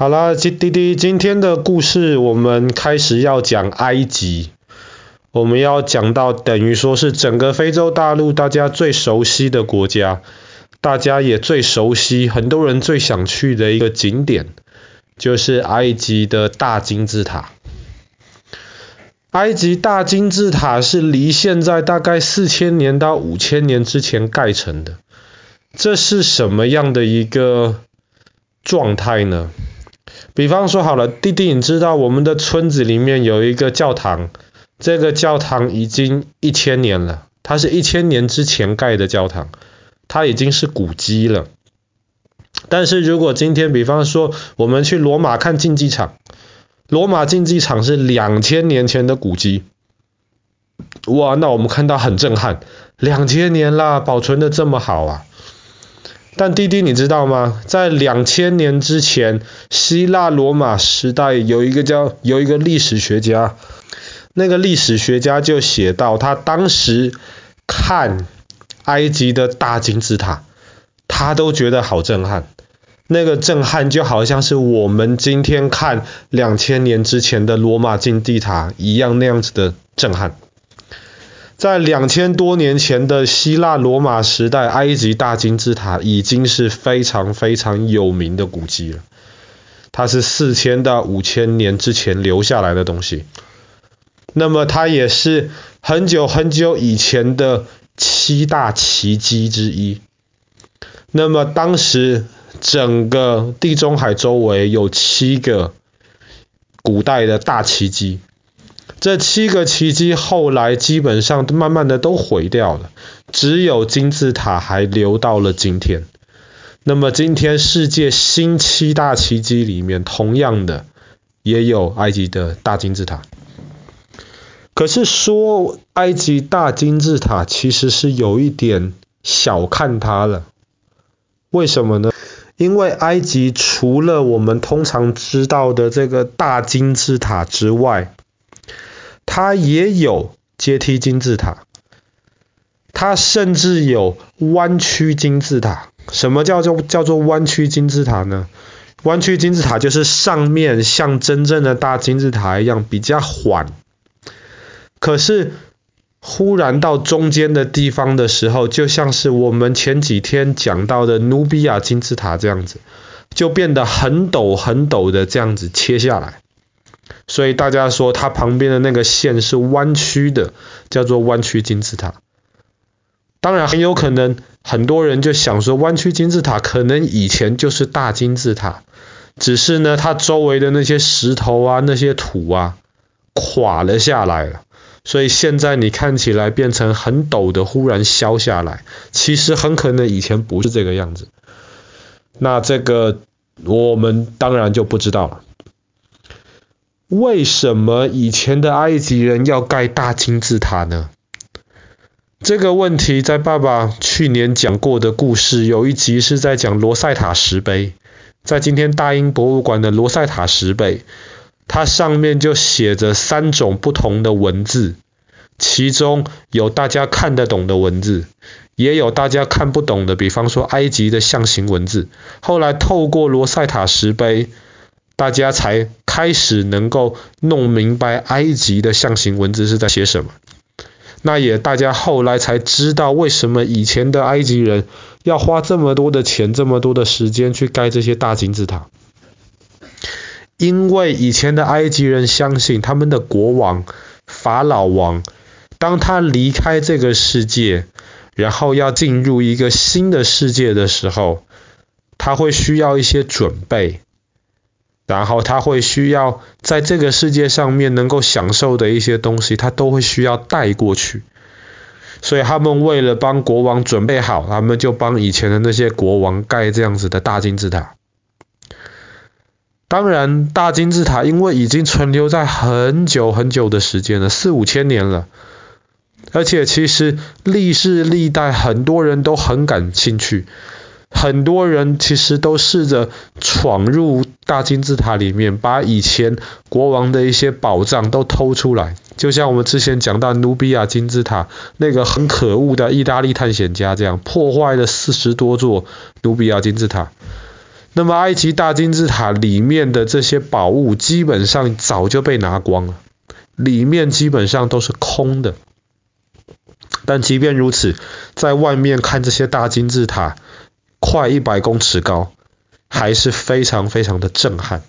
好了，滴滴，今天的故事我们开始要讲埃及。我们要讲到等于说是整个非洲大陆大家最熟悉的国家，大家也最熟悉，很多人最想去的一个景点，就是埃及的大金字塔。埃及大金字塔是离现在大概四千年到五千年之前盖成的。这是什么样的一个状态呢？比方说好了，弟弟，你知道我们的村子里面有一个教堂，这个教堂已经一千年了，它是一千年之前盖的教堂，它已经是古迹了。但是如果今天比方说我们去罗马看竞技场，罗马竞技场是两千年前的古迹，哇，那我们看到很震撼，两千年啦，保存的这么好啊。但滴滴，你知道吗？在两千年之前，希腊罗马时代有一个叫有一个历史学家，那个历史学家就写到，他当时看埃及的大金字塔，他都觉得好震撼。那个震撼就好像是我们今天看两千年之前的罗马金字塔一样那样子的震撼。在两千多年前的希腊罗马时代，埃及大金字塔已经是非常非常有名的古迹了。它是四千到五千年之前留下来的东西。那么它也是很久很久以前的七大奇迹之一。那么当时整个地中海周围有七个古代的大奇迹。这七个奇迹后来基本上慢慢的都毁掉了，只有金字塔还留到了今天。那么今天世界新七大奇迹里面，同样的也有埃及的大金字塔。可是说埃及大金字塔其实是有一点小看它了，为什么呢？因为埃及除了我们通常知道的这个大金字塔之外，它也有阶梯金字塔，它甚至有弯曲金字塔。什么叫做叫做弯曲金字塔呢？弯曲金字塔就是上面像真正的大金字塔一样比较缓，可是忽然到中间的地方的时候，就像是我们前几天讲到的努比亚金字塔这样子，就变得很陡很陡的这样子切下来。所以大家说它旁边的那个线是弯曲的，叫做弯曲金字塔。当然很有可能很多人就想说，弯曲金字塔可能以前就是大金字塔，只是呢它周围的那些石头啊、那些土啊垮了下来了，所以现在你看起来变成很陡的，忽然削下来，其实很可能以前不是这个样子。那这个我们当然就不知道了。为什么以前的埃及人要盖大金字塔呢？这个问题在爸爸去年讲过的故事，有一集是在讲罗塞塔石碑，在今天大英博物馆的罗塞塔石碑，它上面就写着三种不同的文字，其中有大家看得懂的文字，也有大家看不懂的，比方说埃及的象形文字。后来透过罗塞塔石碑，大家才开始能够弄明白埃及的象形文字是在写什么。那也大家后来才知道为什么以前的埃及人要花这么多的钱、这么多的时间去盖这些大金字塔。因为以前的埃及人相信他们的国王法老王，当他离开这个世界，然后要进入一个新的世界的时候，他会需要一些准备。然后他会需要在这个世界上面能够享受的一些东西，他都会需要带过去。所以他们为了帮国王准备好，他们就帮以前的那些国王盖这样子的大金字塔。当然，大金字塔因为已经存留在很久很久的时间了，四五千年了，而且其实历世历代很多人都很感兴趣。很多人其实都试着闯入大金字塔里面，把以前国王的一些宝藏都偷出来。就像我们之前讲到努比亚金字塔那个很可恶的意大利探险家这样，破坏了四十多座努比亚金字塔。那么埃及大金字塔里面的这些宝物基本上早就被拿光了，里面基本上都是空的。但即便如此，在外面看这些大金字塔，快一百公尺高，还是非常非常的震撼。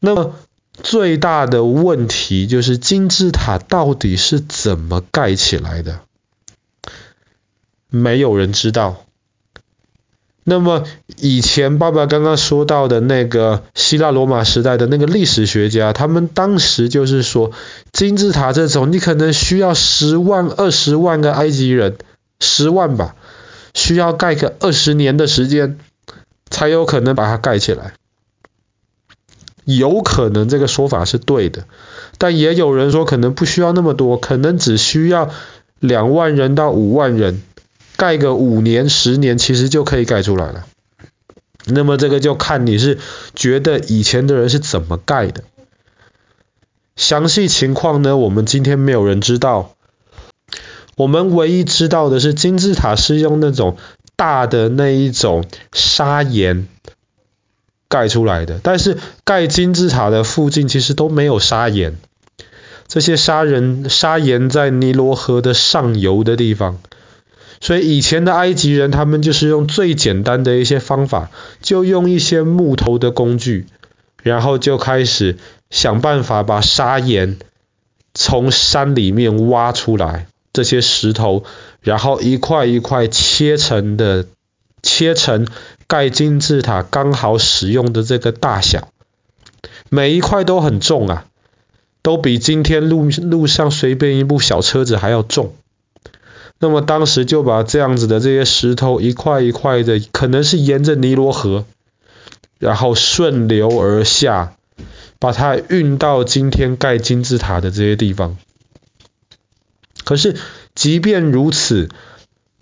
那么最大的问题就是金字塔到底是怎么盖起来的？没有人知道。那么以前爸爸刚刚说到的那个希腊罗马时代的那个历史学家，他们当时就是说，金字塔这种你可能需要十万、二十万个埃及人，十万吧，需要盖个二十年的时间，才有可能把它盖起来。有可能这个说法是对的，但也有人说可能不需要那么多，可能只需要两万人到五万人，盖个五年、十年，其实就可以盖出来了。那么这个就看你是觉得以前的人是怎么盖的，详细情况呢，我们今天没有人知道。我们唯一知道的是金字塔是用那种大的那一种砂岩。盖出来的，但是盖金字塔的附近其实都没有砂岩，这些砂人砂岩在尼罗河的上游的地方，所以以前的埃及人他们就是用最简单的一些方法，就用一些木头的工具，然后就开始想办法把砂岩从山里面挖出来，这些石头，然后一块一块切成的，切成。盖金字塔刚好使用的这个大小，每一块都很重啊，都比今天路路上随便一部小车子还要重。那么当时就把这样子的这些石头一块一块的，可能是沿着尼罗河，然后顺流而下，把它运到今天盖金字塔的这些地方。可是即便如此，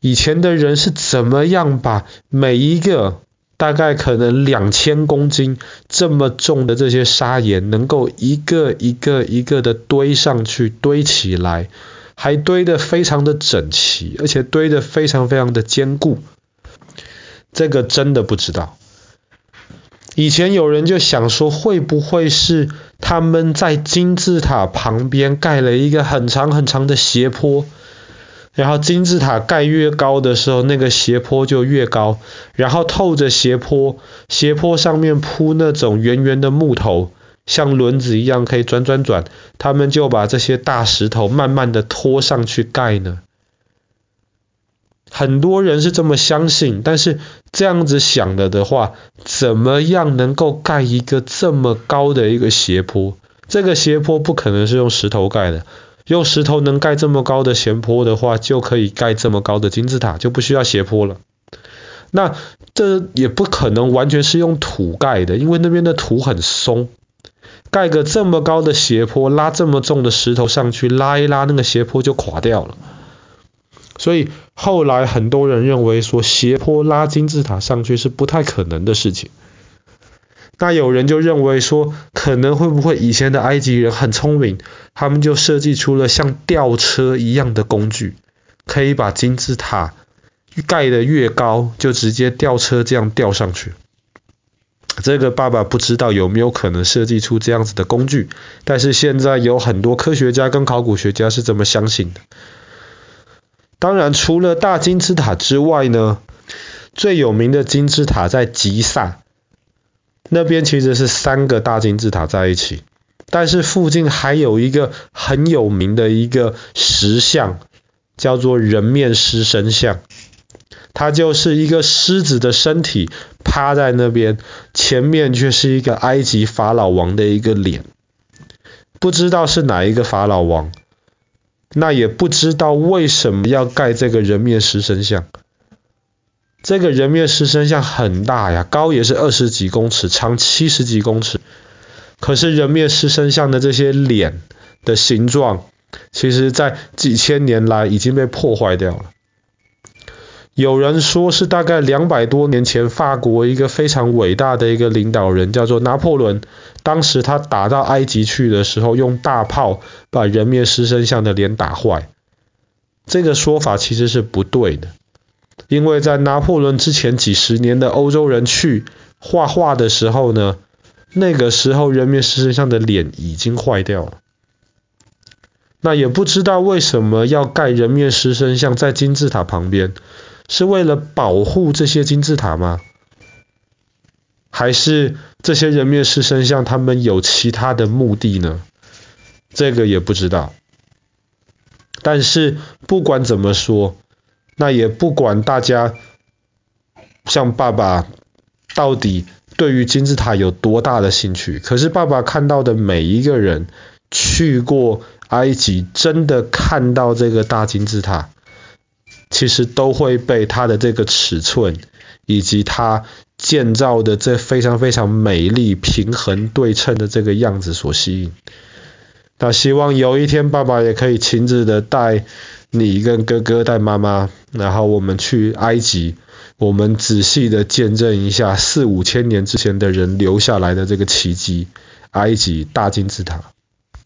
以前的人是怎么样把每一个大概可能两千公斤这么重的这些砂岩，能够一个一个一个的堆上去，堆起来，还堆得非常的整齐，而且堆得非常非常的坚固？这个真的不知道。以前有人就想说，会不会是他们在金字塔旁边盖了一个很长很长的斜坡？然后金字塔盖越高的时候，那个斜坡就越高。然后透着斜坡，斜坡上面铺那种圆圆的木头，像轮子一样可以转转转。他们就把这些大石头慢慢的拖上去盖呢。很多人是这么相信，但是这样子想了的话，怎么样能够盖一个这么高的一个斜坡？这个斜坡不可能是用石头盖的。用石头能盖这么高的斜坡的话，就可以盖这么高的金字塔，就不需要斜坡了。那这也不可能完全是用土盖的，因为那边的土很松，盖个这么高的斜坡，拉这么重的石头上去，拉一拉那个斜坡就垮掉了。所以后来很多人认为说，斜坡拉金字塔上去是不太可能的事情。那有人就认为说，可能会不会以前的埃及人很聪明，他们就设计出了像吊车一样的工具，可以把金字塔盖得越高，就直接吊车这样吊上去。这个爸爸不知道有没有可能设计出这样子的工具，但是现在有很多科学家跟考古学家是这么相信的。当然，除了大金字塔之外呢，最有名的金字塔在吉萨。那边其实是三个大金字塔在一起，但是附近还有一个很有名的一个石像，叫做人面狮身像。它就是一个狮子的身体趴在那边，前面却是一个埃及法老王的一个脸，不知道是哪一个法老王，那也不知道为什么要盖这个人面狮身像。这个人面狮身像很大呀，高也是二十几公尺，长七十几公尺。可是人面狮身像的这些脸的形状，其实在几千年来已经被破坏掉了。有人说是大概两百多年前，法国一个非常伟大的一个领导人叫做拿破仑，当时他打到埃及去的时候，用大炮把人面狮身像的脸打坏。这个说法其实是不对的。因为在拿破仑之前几十年的欧洲人去画画的时候呢，那个时候人面狮身像的脸已经坏掉了。那也不知道为什么要盖人面狮身像在金字塔旁边，是为了保护这些金字塔吗？还是这些人面狮身像他们有其他的目的呢？这个也不知道。但是不管怎么说，那也不管大家像爸爸到底对于金字塔有多大的兴趣，可是爸爸看到的每一个人去过埃及，真的看到这个大金字塔，其实都会被它的这个尺寸以及它建造的这非常非常美丽、平衡对称的这个样子所吸引。那希望有一天爸爸也可以亲自的带你跟哥哥带妈妈，然后我们去埃及，我们仔细的见证一下四五千年之前的人留下来的这个奇迹——埃及大金字塔。